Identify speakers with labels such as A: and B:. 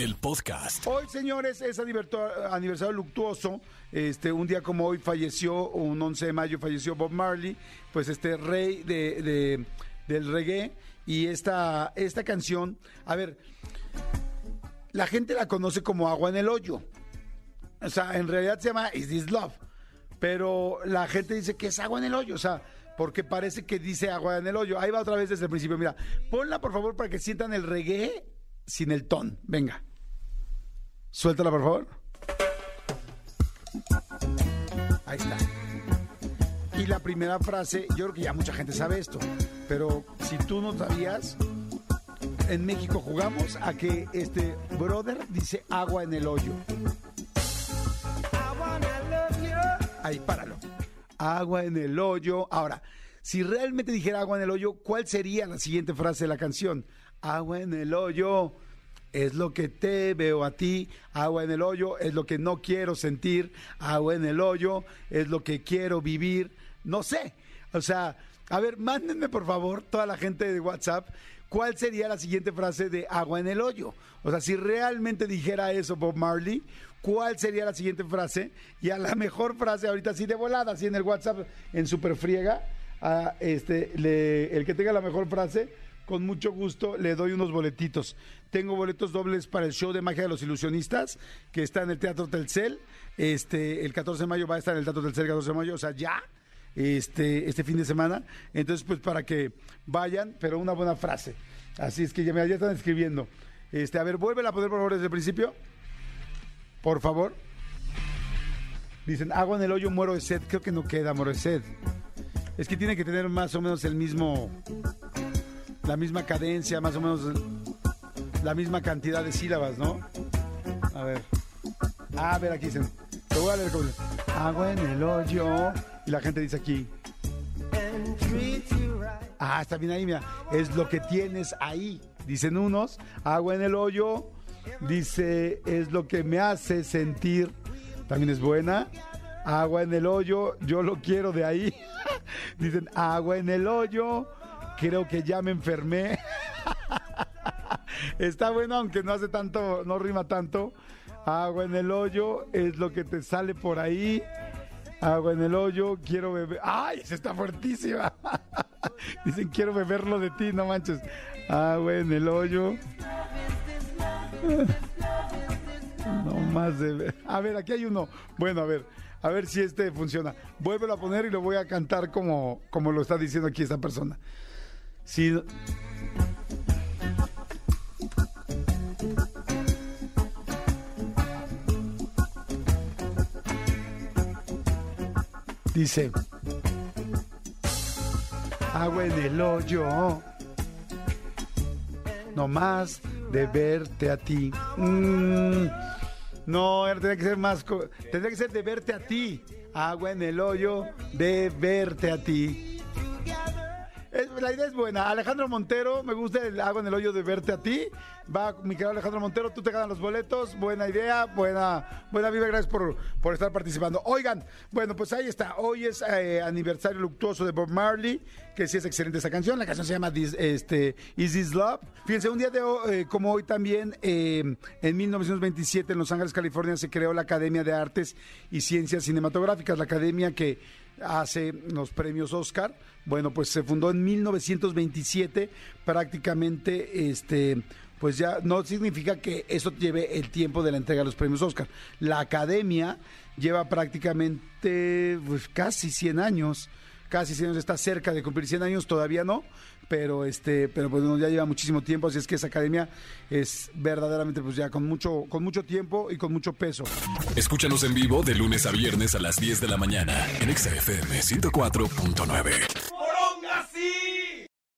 A: el podcast.
B: Hoy, señores, es aniversario luctuoso. Este, un día como hoy falleció, un 11 de mayo falleció Bob Marley, pues este rey de, del reggae. Y esta, esta canción, a ver, la gente la conoce como Agua en el Hoyo. O sea, en realidad se llama Is This Love. Pero la gente dice que es agua en el hoyo. O sea, porque parece que dice agua en el hoyo. Ahí va otra vez desde el principio. Mira, ponla por favor para que sientan el reggae sin el ton. Venga. Suéltala por favor. Ahí está. Y la primera frase, yo creo que ya mucha gente sabe esto, pero si tú no sabías, en México jugamos a que este brother dice agua en el hoyo. Ahí, páralo agua en el hoyo. Ahora, si realmente dijera agua en el hoyo, ¿cuál sería la siguiente frase de la canción? Agua en el hoyo es lo que te veo a ti, agua en el hoyo es lo que no quiero sentir, agua en el hoyo es lo que quiero vivir, no sé. O sea, a ver, mándenme por favor, toda la gente de WhatsApp, ¿cuál sería la siguiente frase de agua en el hoyo? O sea, si realmente dijera eso Bob Marley, cuál sería la siguiente frase y a la mejor frase ahorita así de volada, así en el WhatsApp en super friega, a este, el que tenga la mejor frase, con mucho gusto le doy unos boletitos. Tengo boletos dobles para el show de magia de los ilusionistas que está en el Teatro Telcel. Este, el 14 de mayo va a estar en el Teatro Telcel el 14 de mayo, o sea, ya este, este fin de semana. Entonces, pues para que vayan, pero una buena frase. Así es que ya, ya están escribiendo. Este, a ver, vuelve a poner por favor desde el principio. Por favor. Dicen, agua en el hoyo, muero de sed. Creo que no queda, muero de sed. Es que tiene que tener más o menos el mismo. La misma cadencia, más o menos la misma cantidad de sílabas, ¿no? A ver. a ver, aquí dicen. Te voy a leer Agua en el hoyo. Y la gente dice aquí. Ah, está bien ahí, mira. Es lo que tienes ahí. Dicen unos. Agua en el hoyo Dice, es lo que me hace sentir. También es buena. Agua en el hoyo, yo lo quiero de ahí. Dicen, agua en el hoyo, creo que ya me enfermé. Está bueno, aunque no hace tanto, no rima tanto. Agua en el hoyo es lo que te sale por ahí. Agua en el hoyo, quiero beber. ¡Ay! Se está fuertísima. Dicen, quiero beberlo de ti, no manches. Agua en el hoyo. No más de... A ver, aquí hay uno. Bueno, a ver, a ver si este funciona. Vuélvelo a poner y lo voy a cantar como, como lo está diciendo aquí esta persona. Si... Dice, agua en el hoyo, no más de verte a ti. Mm, no, tendría que ser más. Tendría que ser de verte a ti. Agua en el hoyo, de verte a ti la idea es buena. Alejandro Montero, me gusta el agua en el hoyo de verte a ti. Va, mi querido Alejandro Montero, tú te ganas los boletos. Buena idea, buena, buena vida. Gracias por, por estar participando. Oigan, bueno, pues ahí está. Hoy es eh, aniversario luctuoso de Bob Marley, que sí es excelente esa canción. La canción se llama este, Is This Love. Fíjense, un día de eh, como hoy también, eh, en 1927 en Los Ángeles, California, se creó la Academia de Artes y Ciencias Cinematográficas, la academia que hace los premios Oscar. Bueno, pues se fundó en 1927, prácticamente este pues ya no significa que eso lleve el tiempo de la entrega de los premios Oscar. La academia lleva prácticamente pues, casi 100 años, casi 100 años, está cerca de cumplir 100 años, todavía no, pero este pero pues ya lleva muchísimo tiempo así es que esa academia es verdaderamente pues ya con mucho con mucho tiempo y con mucho peso.
A: Escúchanos en vivo de lunes a viernes a las 10 de la mañana en XFM 104.9